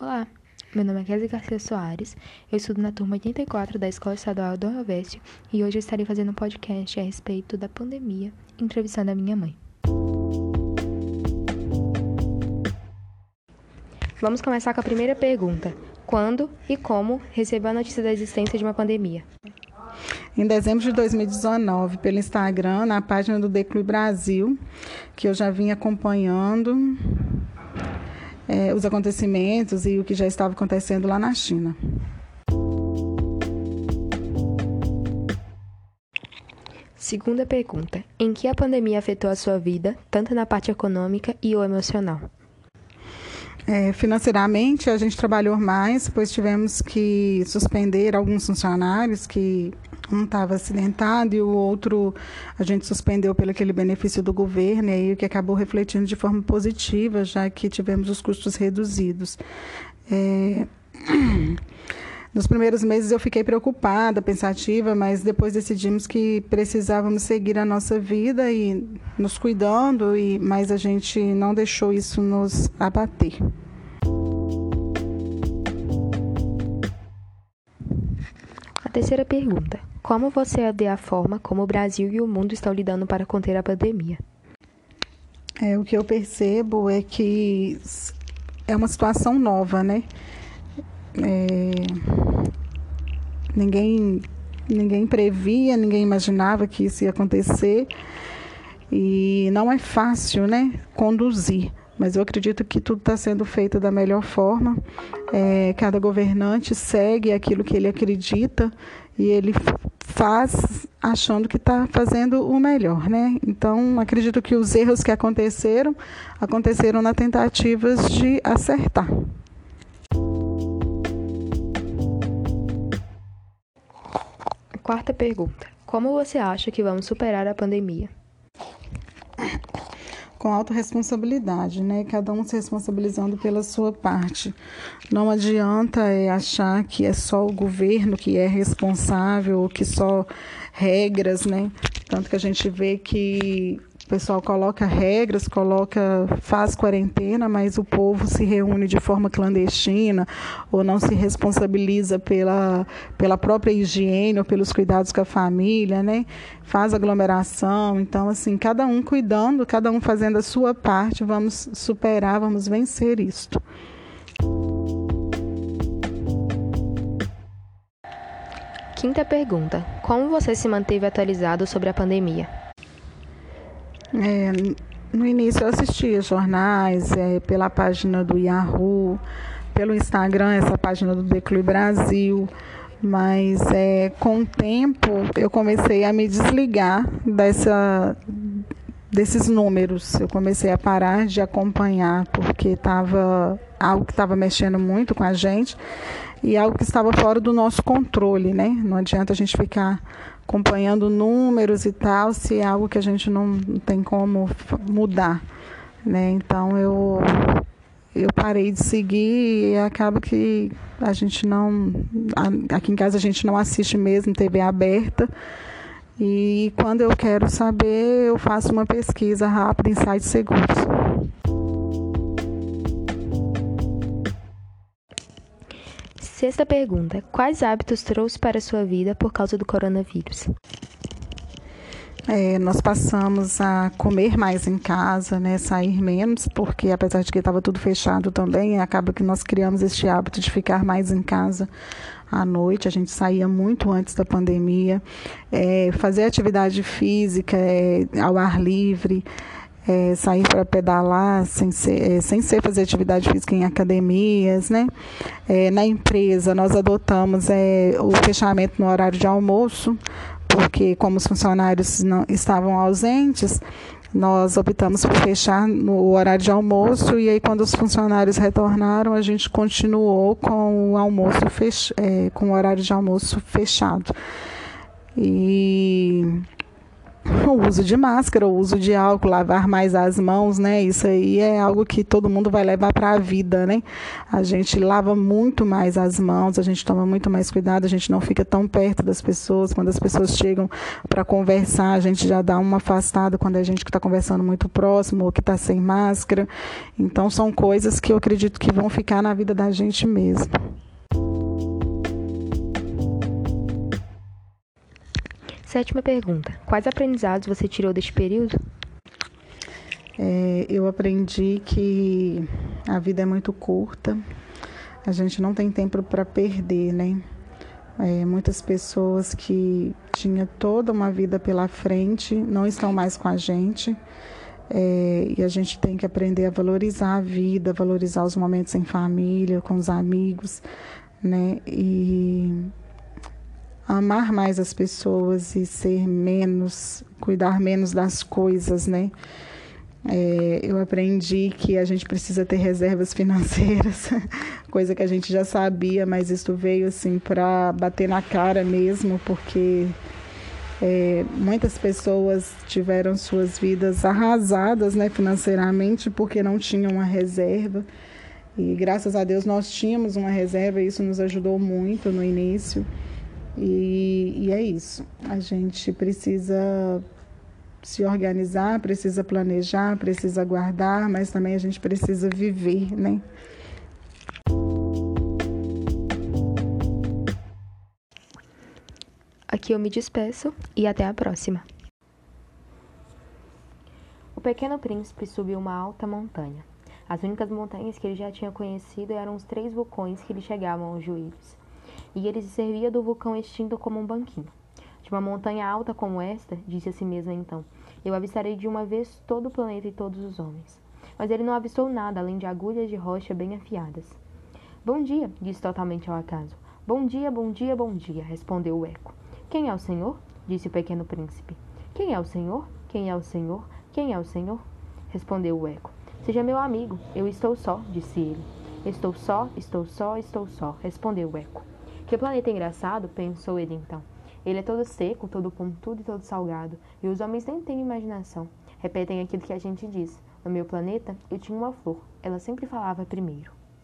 Olá, meu nome é Kézia Garcia Soares, eu estudo na turma 84 da Escola Estadual do Noroeste e hoje eu estarei fazendo um podcast a respeito da pandemia, entrevistando a minha mãe. Vamos começar com a primeira pergunta. Quando e como recebeu a notícia da existência de uma pandemia? Em dezembro de 2019, pelo Instagram, na página do Declui Brasil, que eu já vim acompanhando é, os acontecimentos e o que já estava acontecendo lá na China. Segunda pergunta: Em que a pandemia afetou a sua vida, tanto na parte econômica e ou emocional? É, financeiramente, a gente trabalhou mais, pois tivemos que suspender alguns funcionários que um estava acidentado e o outro a gente suspendeu pelo aquele benefício do governo, e aí o que acabou refletindo de forma positiva, já que tivemos os custos reduzidos. É... Nos primeiros meses eu fiquei preocupada, pensativa, mas depois decidimos que precisávamos seguir a nossa vida e nos cuidando, e mas a gente não deixou isso nos abater. A terceira pergunta: como você vê a forma como o Brasil e o mundo estão lidando para conter a pandemia? É, o que eu percebo é que é uma situação nova, né? É, ninguém, ninguém previa, ninguém imaginava que isso ia acontecer. E não é fácil, né? Conduzir mas eu acredito que tudo está sendo feito da melhor forma. É, cada governante segue aquilo que ele acredita e ele faz achando que está fazendo o melhor, né? Então, acredito que os erros que aconteceram aconteceram na tentativas de acertar. Quarta pergunta: Como você acha que vamos superar a pandemia? Com autorresponsabilidade, né? Cada um se responsabilizando pela sua parte. Não adianta é, achar que é só o governo que é responsável ou que só regras, né? Tanto que a gente vê que pessoal coloca regras, coloca faz quarentena, mas o povo se reúne de forma clandestina ou não se responsabiliza pela, pela própria higiene ou pelos cuidados com a família, né? Faz aglomeração, então assim, cada um cuidando, cada um fazendo a sua parte, vamos superar, vamos vencer isto. Quinta pergunta: Como você se manteve atualizado sobre a pandemia? É, no início eu assistia jornais é, pela página do Yahoo, pelo Instagram, essa página do Declui Brasil, mas é, com o tempo eu comecei a me desligar dessa, desses números. Eu comecei a parar de acompanhar, porque estava algo que estava mexendo muito com a gente e algo que estava fora do nosso controle, né? Não adianta a gente ficar acompanhando números e tal, se é algo que a gente não tem como mudar, né? Então eu eu parei de seguir e acaba que a gente não aqui em casa a gente não assiste mesmo TV aberta. E quando eu quero saber, eu faço uma pesquisa rápida em sites seguros. Sexta pergunta: Quais hábitos trouxe para a sua vida por causa do coronavírus? É, nós passamos a comer mais em casa, né, sair menos, porque apesar de que estava tudo fechado também, acaba que nós criamos este hábito de ficar mais em casa à noite. A gente saía muito antes da pandemia, é, fazer atividade física é, ao ar livre é, sair para pedalar sem ser, é, sem ser fazer atividade física em academias, né? É, na empresa nós adotamos é, o fechamento no horário de almoço, porque como os funcionários não estavam ausentes, nós optamos por fechar no horário de almoço e aí quando os funcionários retornaram a gente continuou com o almoço fech é, com o horário de almoço fechado e o uso de máscara, o uso de álcool, lavar mais as mãos, né? Isso aí é algo que todo mundo vai levar para a vida, né? A gente lava muito mais as mãos, a gente toma muito mais cuidado, a gente não fica tão perto das pessoas. Quando as pessoas chegam para conversar, a gente já dá uma afastada quando é gente que está conversando muito próximo ou que está sem máscara. Então, são coisas que eu acredito que vão ficar na vida da gente mesmo. Sétima pergunta: Quais aprendizados você tirou deste período? É, eu aprendi que a vida é muito curta, a gente não tem tempo para perder, né? É, muitas pessoas que tinham toda uma vida pela frente não estão mais com a gente. É, e a gente tem que aprender a valorizar a vida, valorizar os momentos em família, com os amigos, né? E amar mais as pessoas e ser menos, cuidar menos das coisas, né? É, eu aprendi que a gente precisa ter reservas financeiras, coisa que a gente já sabia, mas isso veio assim para bater na cara mesmo, porque é, muitas pessoas tiveram suas vidas arrasadas né, financeiramente porque não tinham uma reserva. E graças a Deus nós tínhamos uma reserva e isso nos ajudou muito no início. E, e é isso. A gente precisa se organizar, precisa planejar, precisa guardar, mas também a gente precisa viver, né? Aqui eu me despeço e até a próxima. O pequeno príncipe subiu uma alta montanha. As únicas montanhas que ele já tinha conhecido eram os três vulcões que lhe chegavam aos joelhos e ele se servia do vulcão extinto como um banquinho. De uma montanha alta como esta, disse a si mesmo então, eu avistarei de uma vez todo o planeta e todos os homens. Mas ele não avistou nada além de agulhas de rocha bem afiadas. Bom dia, disse totalmente ao acaso. Bom dia, bom dia, bom dia, respondeu o eco. Quem é o senhor? disse o pequeno príncipe. Quem é o senhor? Quem é o senhor? Quem é o senhor? respondeu o eco. Seja meu amigo, eu estou só, disse ele. Estou só, estou só, estou só, respondeu o eco. Que planeta engraçado, pensou ele então. Ele é todo seco, todo pontudo e todo salgado, e os homens nem têm imaginação. Repetem aquilo que a gente diz. No meu planeta, eu tinha uma flor. Ela sempre falava primeiro.